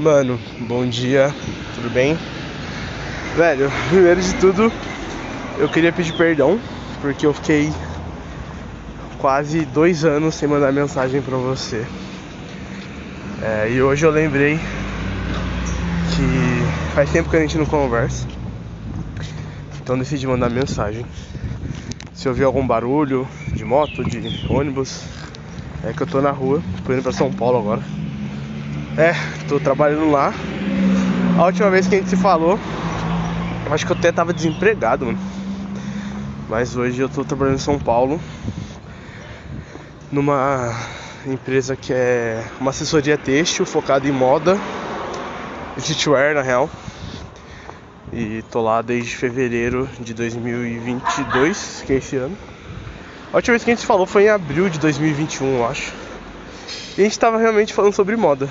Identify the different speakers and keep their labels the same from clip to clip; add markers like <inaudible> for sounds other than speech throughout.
Speaker 1: Mano, bom dia, tudo bem? Velho, primeiro de tudo, eu queria pedir perdão porque eu fiquei quase dois anos sem mandar mensagem pra você. É, e hoje eu lembrei que faz tempo que a gente não conversa, então decidi mandar mensagem. Se ouvir algum barulho de moto, de ônibus, é que eu tô na rua, tô indo pra São Paulo agora. É, tô trabalhando lá. A última vez que a gente se falou, acho que eu até tava desempregado, mano. Mas hoje eu tô trabalhando em São Paulo. Numa empresa que é uma assessoria têxtil focada em moda. Streetwear na real. E tô lá desde fevereiro de 2022, que é esse ano. A última vez que a gente falou foi em abril de 2021, eu acho. E a gente tava realmente falando sobre moda.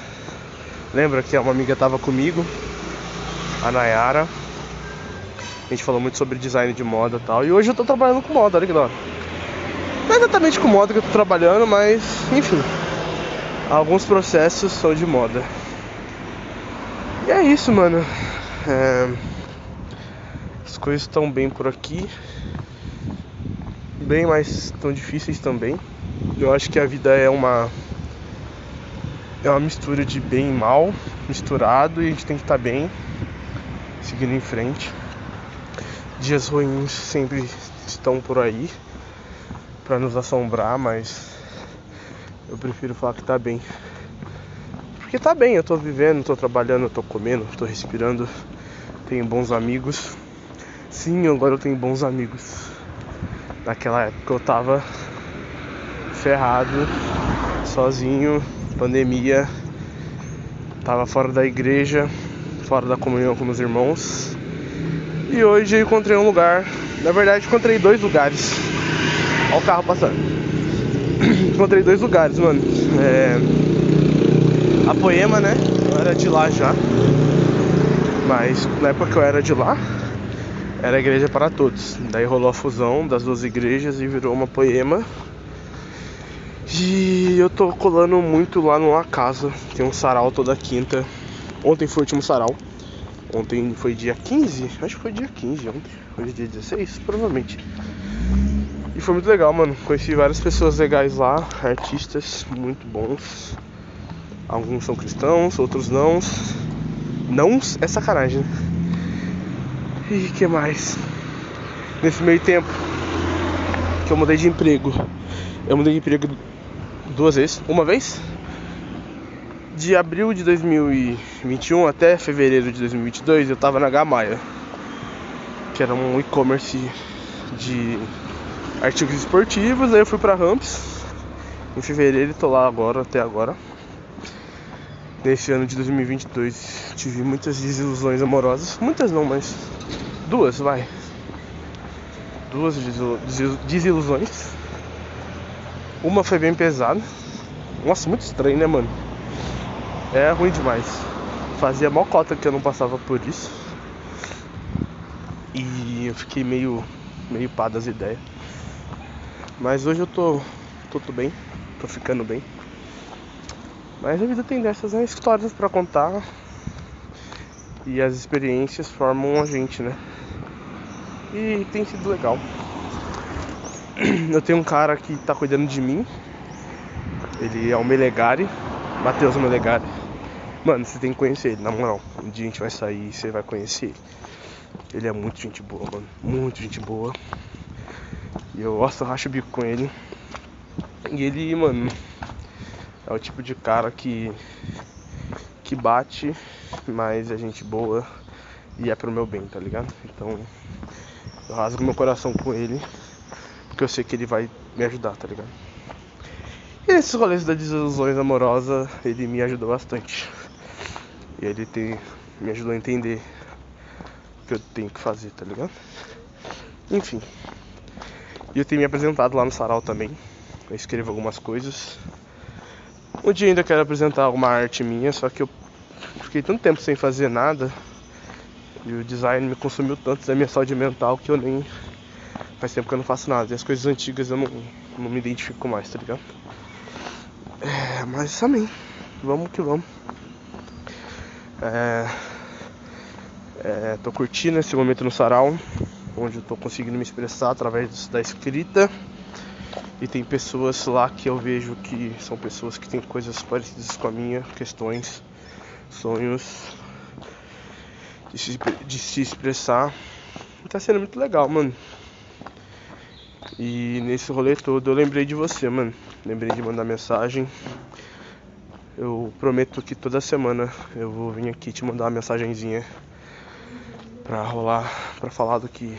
Speaker 1: Lembra que uma amiga tava comigo, a Nayara. A gente falou muito sobre design de moda e tal. E hoje eu tô trabalhando com moda, olha que da hora. Não é exatamente com moda que eu tô trabalhando, mas enfim. Alguns processos são de moda. E é isso, mano. É... As coisas estão bem por aqui. Bem, mas tão difíceis também. Eu acho que a vida é uma é uma mistura de bem e mal misturado e a gente tem que estar tá bem, seguindo em frente. Dias ruins sempre estão por aí para nos assombrar, mas eu prefiro falar que tá bem. Porque tá bem, eu tô vivendo, tô trabalhando, tô comendo, tô respirando, tenho bons amigos. Sim, agora eu tenho bons amigos. Naquela época eu tava ferrado, sozinho, pandemia, tava fora da igreja, fora da comunhão com meus irmãos. E hoje eu encontrei um lugar, na verdade encontrei dois lugares. Olha o carro passando. <clears throat> encontrei dois lugares, mano. É... A Poema, né? Eu era de lá já. Mas na época que eu era de lá, era igreja para todos. Daí rolou a fusão das duas igrejas e virou uma Poema e eu tô colando muito lá numa casa. Tem um sarau toda quinta. Ontem foi o último sarau. Ontem foi dia 15? Acho que foi dia 15 ontem. Hoje é dia 16? Provavelmente. E foi muito legal, mano. Conheci várias pessoas legais lá, artistas muito bons. Alguns são cristãos, outros não. Não é sacanagem, né? E que mais? Nesse meio tempo que eu mudei de emprego. Eu mudei de emprego duas vezes. Uma vez de abril de 2021 até fevereiro de 2022 eu tava na Gamaia, que era um e-commerce de artigos esportivos. Aí eu fui pra Ramps em fevereiro e tô lá agora, até agora. Nesse ano de 2022 tive muitas desilusões amorosas, muitas não, mas duas, vai. Duas desilusões. Uma foi bem pesada. Nossa, muito estranho, né, mano? É ruim demais. Fazia mó cota que eu não passava por isso. E eu fiquei meio meio pá das ideias. Mas hoje eu tô, tô tudo bem, tô ficando bem. Mas a vida tem dessas né? histórias para contar. E as experiências formam a gente, né? E tem sido legal. <clears throat> eu tenho um cara que tá cuidando de mim. Ele é o Melegari, Matheus Melegari. Mano, você tem que conhecer ele, na moral. Um dia a gente vai sair e você vai conhecer ele. Ele é muito gente boa, mano. Muito gente boa. E eu gosto, racho o bico com ele. E ele, mano, é o tipo de cara que. que bate, mas é gente boa e é pro meu bem, tá ligado? Então eu rasgo meu coração com ele porque eu sei que ele vai me ajudar, tá ligado? E nesses rolês das desilusões amorosas, ele me ajudou bastante. E ele tem, me ajudou a entender o que eu tenho que fazer, tá ligado? Enfim. E eu tenho me apresentado lá no sarau também. Eu escrevo algumas coisas. Um dia ainda quero apresentar alguma arte minha, só que eu fiquei tanto tempo sem fazer nada. E o design me consumiu tanto da minha saúde mental que eu nem Faz tempo que eu não faço nada. E as coisas antigas eu não, não me identifico mais, tá ligado? É, mas amém. Vamos que vamos. É, é, tô curtindo esse momento no sarau, onde eu tô conseguindo me expressar através da escrita. E tem pessoas lá que eu vejo que são pessoas que têm coisas parecidas com a minha, questões, sonhos de se, de se expressar. Tá sendo muito legal, mano. E nesse rolê todo eu lembrei de você, mano. Lembrei de mandar mensagem. Eu prometo que toda semana eu vou vir aqui te mandar uma mensagenzinha pra rolar, pra falar do que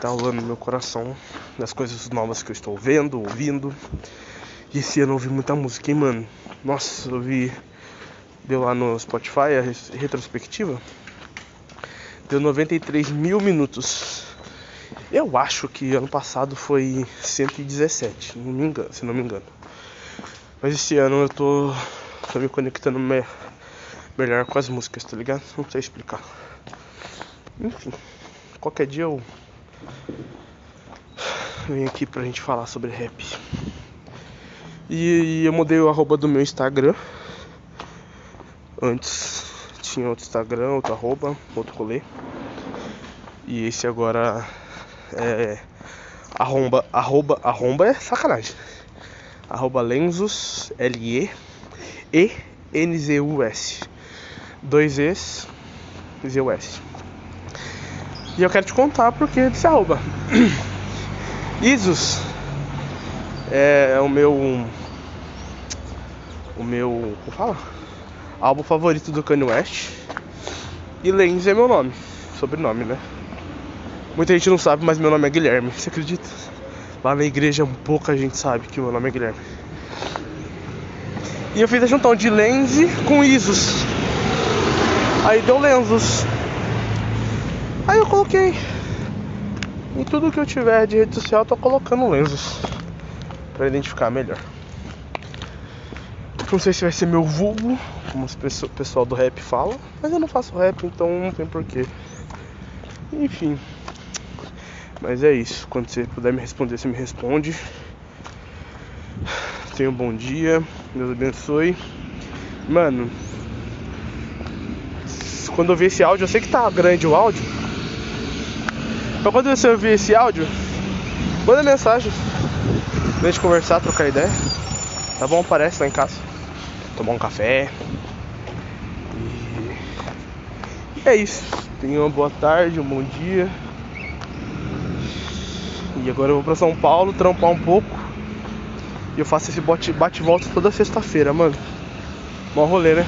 Speaker 1: tá rolando no meu coração, das coisas novas que eu estou vendo, ouvindo. E esse ano eu ouvi muita música, hein, mano? Nossa, eu ouvi. Deu lá no Spotify a retrospectiva. Deu 93 mil minutos. Eu acho que ano passado foi 117, não me engano, se não me engano. Mas esse ano eu tô, tô me conectando me, melhor com as músicas, tá ligado? Não sei explicar. Enfim, qualquer dia eu venho aqui pra gente falar sobre rap. E, e eu mudei o arroba do meu Instagram. Antes tinha outro Instagram, outro arroba, outro rolê. E esse agora é arromba, arroba, arromba é sacanagem. Arroba Lenzos, L-E, E-N-Z-U-S. Dois Es, Z-U-S. E eu quero te contar porque desse arroba. <clears throat> Isus é o meu. O meu. Como fala? Álbum favorito do Kanye West. E Lenz é meu nome. Sobrenome, né? Muita gente não sabe, mas meu nome é Guilherme. Você acredita? Lá na igreja pouca gente sabe que meu nome é Guilherme. E eu fiz a juntão de Lenze com Isus. Aí deu Lenzos. Aí eu coloquei. Em tudo que eu tiver de rede social, eu tô colocando Lenzos. Pra identificar melhor. Não sei se vai ser meu vulgo, como o pessoal do rap fala. Mas eu não faço rap, então não tem porquê. Enfim. Mas é isso. Quando você puder me responder, você me responde. Tenha um bom dia. Deus abençoe. Mano. Quando eu ver esse áudio, eu sei que tá grande o áudio. Então quando você ouvir esse áudio, manda mensagem. Pra gente conversar, trocar ideia. Tá bom? Aparece lá em casa. Tomar um café. E é isso. Tenha uma boa tarde, um bom dia. E agora eu vou pra São Paulo trampar um pouco. E eu faço esse bate-volta toda sexta-feira, mano. Mó rolê, né?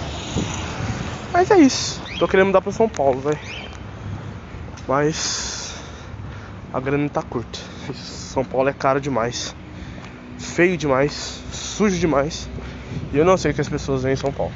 Speaker 1: Mas é isso. Tô querendo mudar pra São Paulo, velho. Mas a grana tá curta. São Paulo é caro demais. Feio demais. Sujo demais. E eu não sei o que as pessoas veem em São Paulo.